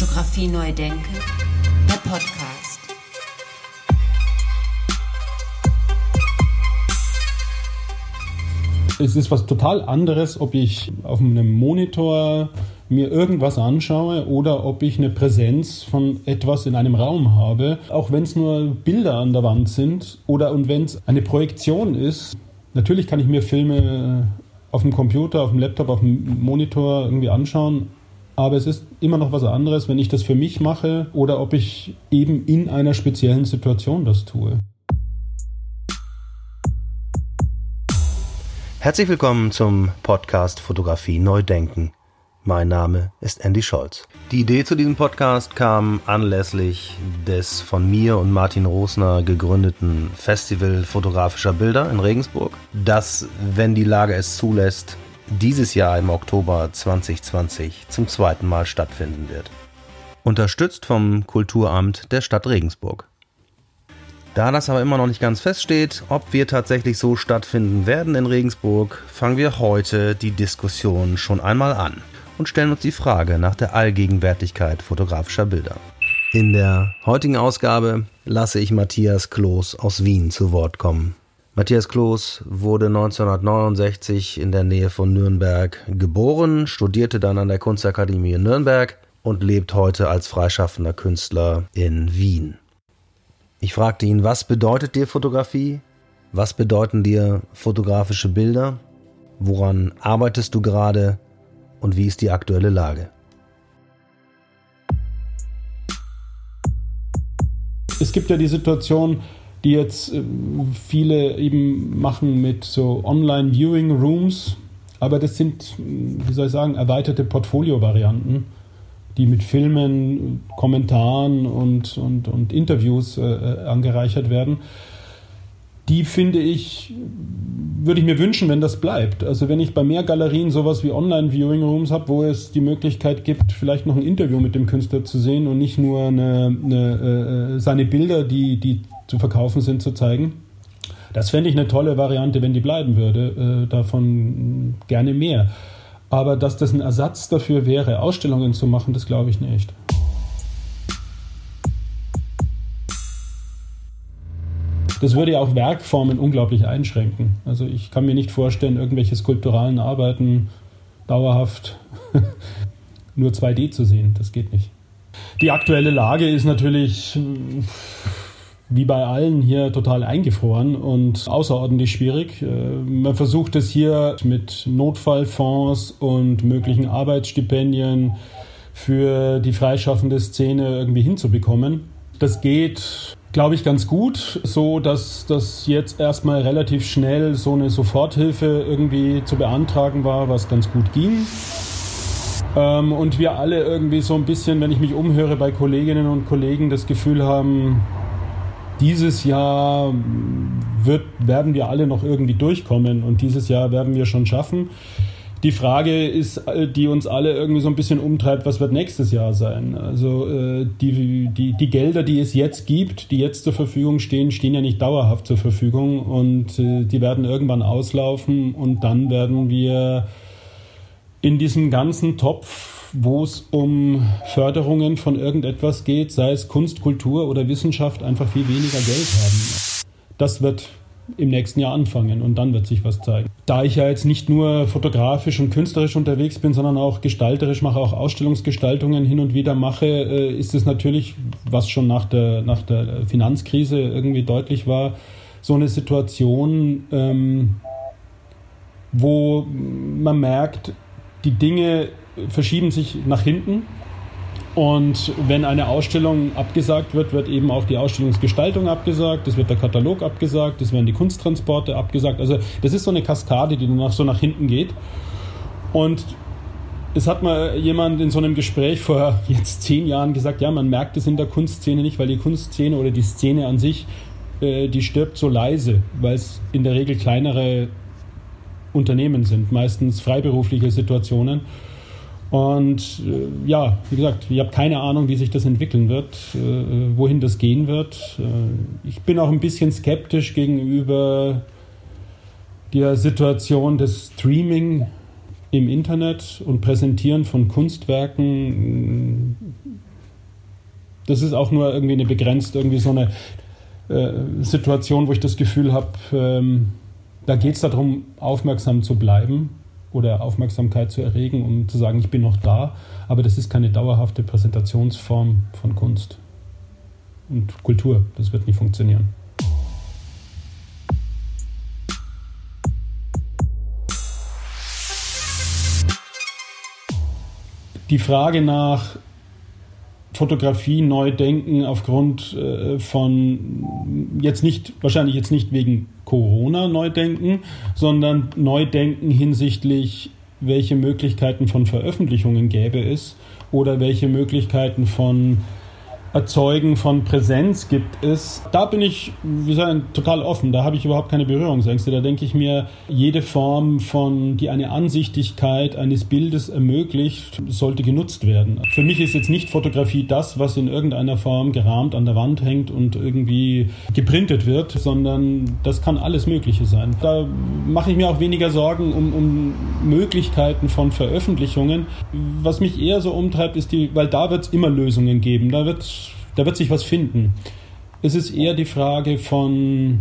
Fotografie neu denken, der Podcast. Es ist was total anderes, ob ich auf einem Monitor mir irgendwas anschaue oder ob ich eine Präsenz von etwas in einem Raum habe, auch wenn es nur Bilder an der Wand sind oder und wenn es eine Projektion ist. Natürlich kann ich mir Filme auf dem Computer, auf dem Laptop, auf dem Monitor irgendwie anschauen, aber es ist immer noch was anderes, wenn ich das für mich mache oder ob ich eben in einer speziellen Situation das tue. Herzlich willkommen zum Podcast Fotografie Neudenken. Mein Name ist Andy Scholz. Die Idee zu diesem Podcast kam anlässlich des von mir und Martin Rosner gegründeten Festival fotografischer Bilder in Regensburg, das, wenn die Lage es zulässt, dieses Jahr im Oktober 2020 zum zweiten Mal stattfinden wird. Unterstützt vom Kulturamt der Stadt Regensburg. Da das aber immer noch nicht ganz feststeht, ob wir tatsächlich so stattfinden werden in Regensburg, fangen wir heute die Diskussion schon einmal an und stellen uns die Frage nach der Allgegenwärtigkeit fotografischer Bilder. In der heutigen Ausgabe lasse ich Matthias Kloß aus Wien zu Wort kommen. Matthias Kloß wurde 1969 in der Nähe von Nürnberg geboren, studierte dann an der Kunstakademie in Nürnberg und lebt heute als freischaffender Künstler in Wien. Ich fragte ihn, was bedeutet dir Fotografie? Was bedeuten dir fotografische Bilder? Woran arbeitest du gerade? Und wie ist die aktuelle Lage? Es gibt ja die Situation, die jetzt äh, viele eben machen mit so Online-Viewing-Rooms. Aber das sind, wie soll ich sagen, erweiterte Portfolio-Varianten, die mit Filmen, Kommentaren und, und, und Interviews äh, äh angereichert werden die finde ich, würde ich mir wünschen, wenn das bleibt. Also wenn ich bei mehr Galerien sowas wie Online-Viewing Rooms habe, wo es die Möglichkeit gibt, vielleicht noch ein Interview mit dem Künstler zu sehen und nicht nur eine, eine, äh, seine Bilder, die, die zu verkaufen sind, zu zeigen. Das fände ich eine tolle Variante, wenn die bleiben würde. Äh, davon gerne mehr. Aber dass das ein Ersatz dafür wäre, Ausstellungen zu machen, das glaube ich nicht. Das würde ja auch Werkformen unglaublich einschränken. Also ich kann mir nicht vorstellen, irgendwelche skulpturalen Arbeiten dauerhaft nur 2D zu sehen. Das geht nicht. Die aktuelle Lage ist natürlich hm, wie bei allen hier total eingefroren und außerordentlich schwierig. Äh, man versucht es hier mit Notfallfonds und möglichen Arbeitsstipendien für die freischaffende Szene irgendwie hinzubekommen. Das geht glaube ich, ganz gut, so dass das jetzt erstmal relativ schnell so eine Soforthilfe irgendwie zu beantragen war, was ganz gut ging. Ähm, und wir alle irgendwie so ein bisschen, wenn ich mich umhöre bei Kolleginnen und Kollegen, das Gefühl haben, dieses Jahr wird, werden wir alle noch irgendwie durchkommen und dieses Jahr werden wir schon schaffen. Die Frage ist, äh, die uns alle irgendwie so ein bisschen umtreibt, was wird nächstes Jahr sein? Also äh, die, die, die Gelder, die es jetzt gibt, die jetzt zur Verfügung stehen, stehen ja nicht dauerhaft zur Verfügung und äh, die werden irgendwann auslaufen und dann werden wir in diesem ganzen Topf, wo es um Förderungen von irgendetwas geht, sei es Kunst, Kultur oder Wissenschaft, einfach viel weniger Geld haben. Das wird im nächsten Jahr anfangen und dann wird sich was zeigen. Da ich ja jetzt nicht nur fotografisch und künstlerisch unterwegs bin, sondern auch gestalterisch mache, auch Ausstellungsgestaltungen hin und wieder mache, äh, ist es natürlich, was schon nach der, nach der Finanzkrise irgendwie deutlich war, so eine Situation, ähm, wo man merkt, die Dinge verschieben sich nach hinten und wenn eine Ausstellung abgesagt wird, wird eben auch die Ausstellungsgestaltung abgesagt, es wird der Katalog abgesagt, es werden die Kunsttransporte abgesagt. Also das ist so eine Kaskade, die danach so nach hinten geht. Und es hat mal jemand in so einem Gespräch vor jetzt zehn Jahren gesagt, ja, man merkt es in der Kunstszene nicht, weil die Kunstszene oder die Szene an sich, äh, die stirbt so leise, weil es in der Regel kleinere Unternehmen sind, meistens freiberufliche Situationen. Und äh, ja, wie gesagt, ich habe keine Ahnung, wie sich das entwickeln wird, äh, wohin das gehen wird. Äh, ich bin auch ein bisschen skeptisch gegenüber der Situation des Streaming im Internet und Präsentieren von Kunstwerken. Das ist auch nur irgendwie eine begrenzt, irgendwie so eine äh, Situation, wo ich das Gefühl habe, ähm, da geht es darum, aufmerksam zu bleiben oder Aufmerksamkeit zu erregen, um zu sagen, ich bin noch da. Aber das ist keine dauerhafte Präsentationsform von Kunst und Kultur. Das wird nicht funktionieren. Die Frage nach Fotografie neu denken aufgrund äh, von jetzt nicht, wahrscheinlich jetzt nicht wegen Corona neu denken, sondern neu denken hinsichtlich, welche Möglichkeiten von Veröffentlichungen gäbe es oder welche Möglichkeiten von Erzeugen von Präsenz gibt es, da bin ich, wie sagen, total offen. Da habe ich überhaupt keine Berührungsängste. Da denke ich mir, jede Form von, die eine Ansichtigkeit eines Bildes ermöglicht, sollte genutzt werden. Für mich ist jetzt nicht Fotografie das, was in irgendeiner Form gerahmt an der Wand hängt und irgendwie geprintet wird, sondern das kann alles Mögliche sein. Da mache ich mir auch weniger Sorgen um, um Möglichkeiten von Veröffentlichungen. Was mich eher so umtreibt, ist die, weil da wird es immer Lösungen geben. Da wird da wird sich was finden. Es ist eher die Frage von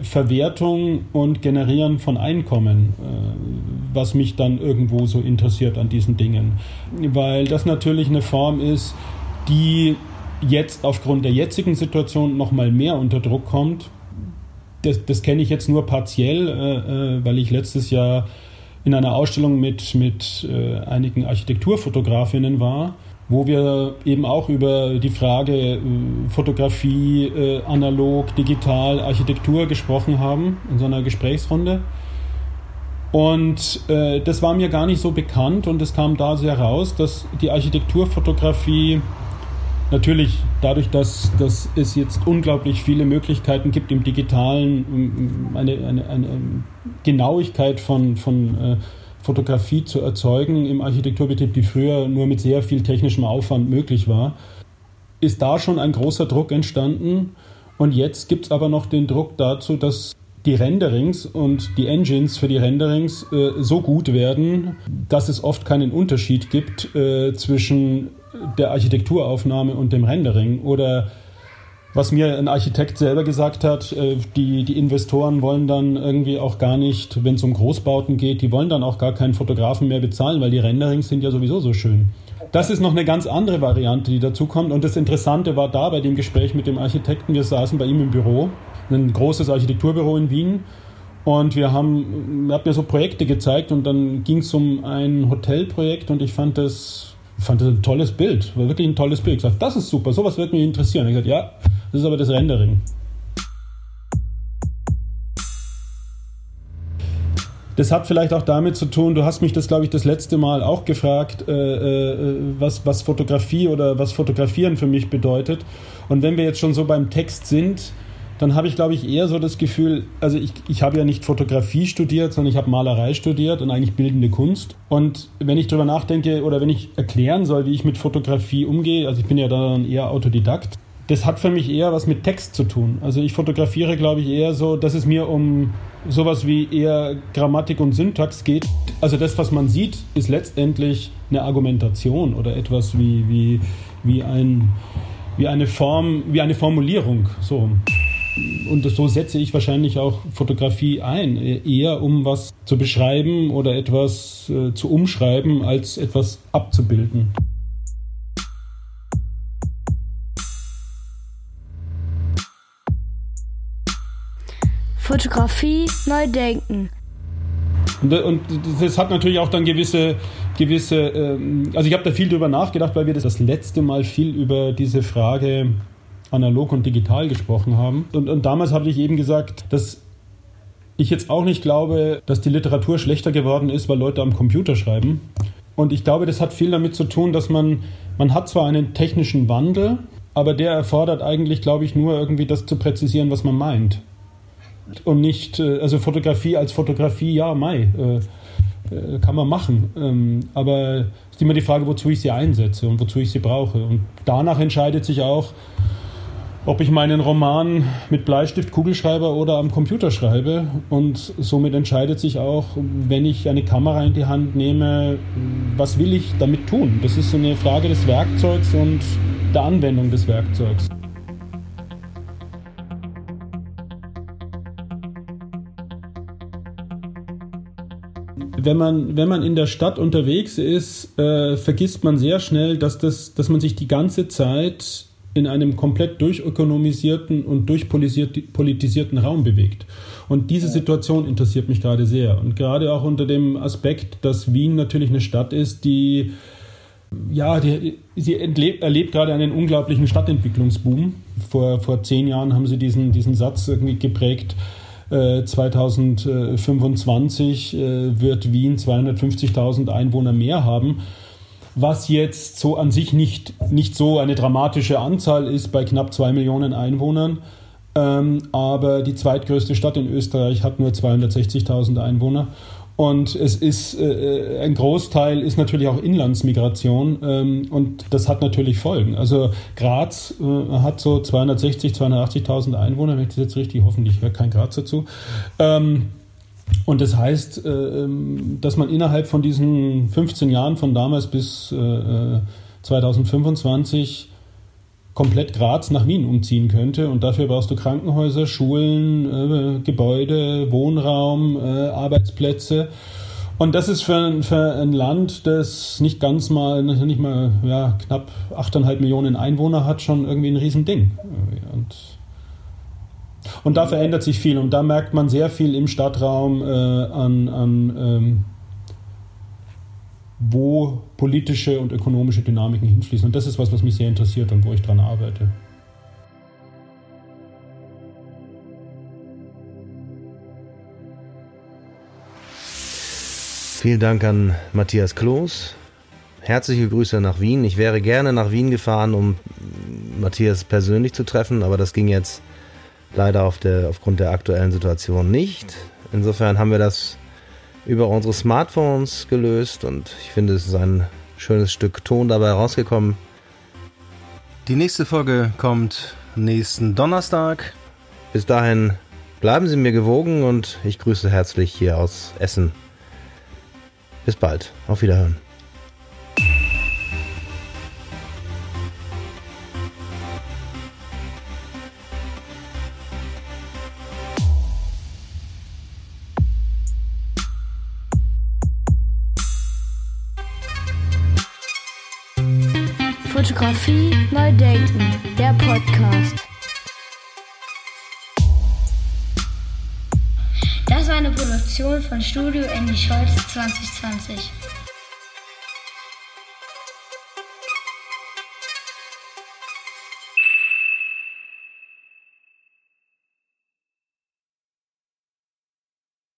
Verwertung und Generieren von Einkommen, äh, was mich dann irgendwo so interessiert an diesen Dingen. Weil das natürlich eine Form ist, die jetzt aufgrund der jetzigen Situation noch mal mehr unter Druck kommt. Das, das kenne ich jetzt nur partiell, äh, äh, weil ich letztes Jahr in einer Ausstellung mit, mit einigen Architekturfotografinnen war wo wir eben auch über die Frage äh, Fotografie, äh, analog, digital, Architektur gesprochen haben in so einer Gesprächsrunde. Und äh, das war mir gar nicht so bekannt und es kam da sehr raus, dass die Architekturfotografie natürlich dadurch, dass, dass es jetzt unglaublich viele Möglichkeiten gibt im digitalen, eine, eine, eine Genauigkeit von, von äh, Fotografie zu erzeugen im Architekturbetrieb, die früher nur mit sehr viel technischem Aufwand möglich war, ist da schon ein großer Druck entstanden. Und jetzt gibt es aber noch den Druck dazu, dass die Renderings und die Engines für die Renderings äh, so gut werden, dass es oft keinen Unterschied gibt äh, zwischen der Architekturaufnahme und dem Rendering oder was mir ein Architekt selber gesagt hat, äh, die, die Investoren wollen dann irgendwie auch gar nicht, wenn es um Großbauten geht, die wollen dann auch gar keinen Fotografen mehr bezahlen, weil die Renderings sind ja sowieso so schön. Das ist noch eine ganz andere Variante, die dazu kommt. Und das Interessante war da bei dem Gespräch mit dem Architekten, wir saßen bei ihm im Büro, ein großes Architekturbüro in Wien. Und wir haben, er hat mir so Projekte gezeigt und dann ging es um ein Hotelprojekt und ich fand das, fand das ein tolles Bild, war wirklich ein tolles Bild. Ich sagte, das ist super, sowas wird mich interessieren. Ich sagte, ja, das ist aber das Rendering. Das hat vielleicht auch damit zu tun, du hast mich das, glaube ich, das letzte Mal auch gefragt, äh, äh, was, was Fotografie oder was Fotografieren für mich bedeutet. Und wenn wir jetzt schon so beim Text sind, dann habe ich, glaube ich, eher so das Gefühl, also ich, ich habe ja nicht Fotografie studiert, sondern ich habe Malerei studiert und eigentlich bildende Kunst. Und wenn ich darüber nachdenke oder wenn ich erklären soll, wie ich mit Fotografie umgehe, also ich bin ja dann eher Autodidakt, das hat für mich eher was mit Text zu tun. Also ich fotografiere, glaube ich, eher so, dass es mir um sowas wie eher Grammatik und Syntax geht. Also das, was man sieht, ist letztendlich eine Argumentation oder etwas wie, wie, wie, ein, wie eine Form, wie eine Formulierung. So. Und so setze ich wahrscheinlich auch Fotografie ein, eher um was zu beschreiben oder etwas äh, zu umschreiben, als etwas abzubilden. Fotografie neu denken. Und, und, das hat natürlich auch dann gewisse, gewisse ähm, also ich habe da viel drüber nachgedacht, weil wir das, das letzte Mal viel über diese Frage analog und digital gesprochen haben. Und, und damals habe ich eben gesagt, dass ich jetzt auch nicht glaube, dass die Literatur schlechter geworden ist, weil Leute am Computer schreiben. Und ich glaube, das hat viel damit zu tun, dass man, man hat zwar einen technischen Wandel, aber der erfordert eigentlich, glaube ich, nur irgendwie das zu präzisieren, was man meint und nicht, äh, also Fotografie als Fotografie, ja, Mai, äh, äh, kann man machen. Ähm, aber es ist immer die Frage, wozu ich sie einsetze und wozu ich sie brauche. Und danach entscheidet sich auch, ob ich meinen Roman mit Bleistift, Kugelschreiber oder am Computer schreibe. Und somit entscheidet sich auch, wenn ich eine Kamera in die Hand nehme, was will ich damit tun? Das ist so eine Frage des Werkzeugs und der Anwendung des Werkzeugs. wenn man, wenn man in der Stadt unterwegs ist, äh, vergisst man sehr schnell, dass, das, dass man sich die ganze Zeit in einem komplett durchökonomisierten und durchpolitisierten Raum bewegt. Und diese Situation interessiert mich gerade sehr. Und gerade auch unter dem Aspekt, dass Wien natürlich eine Stadt ist, die ja, die, sie erlebt, erlebt gerade einen unglaublichen Stadtentwicklungsboom. Vor, vor zehn Jahren haben sie diesen, diesen Satz irgendwie geprägt, 2025 äh, äh, wird Wien 250.000 Einwohner mehr haben, was jetzt so an sich nicht, nicht so eine dramatische Anzahl ist bei knapp zwei Millionen Einwohnern. Ähm, aber die zweitgrößte Stadt in Österreich hat nur 260.000 Einwohner. Und es ist äh, ein Großteil ist natürlich auch Inlandsmigration ähm, und das hat natürlich Folgen. Also Graz äh, hat so 260, 280.000 Einwohner, wenn ich das jetzt richtig, hoffentlich hört kein Graz dazu. Ähm, und das heißt, äh, ähm, dass man innerhalb von diesen 15 Jahren von damals bis äh, 2025 äh, komplett Graz nach Wien umziehen könnte. Und dafür brauchst du Krankenhäuser, Schulen, äh, Gebäude, Wohnraum, äh, Arbeitsplätze. Und das ist für ein, für ein Land, das nicht ganz mal, nicht mal ja, knapp 8,5 Millionen Einwohner hat, schon irgendwie ein Riesending. Und, und da verändert sich viel und da merkt man sehr viel im Stadtraum äh, an, an ähm, wo politische und ökonomische Dynamiken hinfließen. Und das ist was, was mich sehr interessiert und wo ich daran arbeite. Vielen Dank an Matthias Kloß. Herzliche Grüße nach Wien. Ich wäre gerne nach Wien gefahren, um Matthias persönlich zu treffen, aber das ging jetzt leider auf der, aufgrund der aktuellen Situation nicht. Insofern haben wir das über unsere Smartphones gelöst und ich finde, es ist ein schönes Stück Ton dabei rausgekommen. Die nächste Folge kommt nächsten Donnerstag. Bis dahin bleiben Sie mir gewogen und ich grüße herzlich hier aus Essen. Bis bald. Auf Wiederhören. Fotografie neu denken, der Podcast. Das war eine Produktion von Studio Andy Scholz 2020.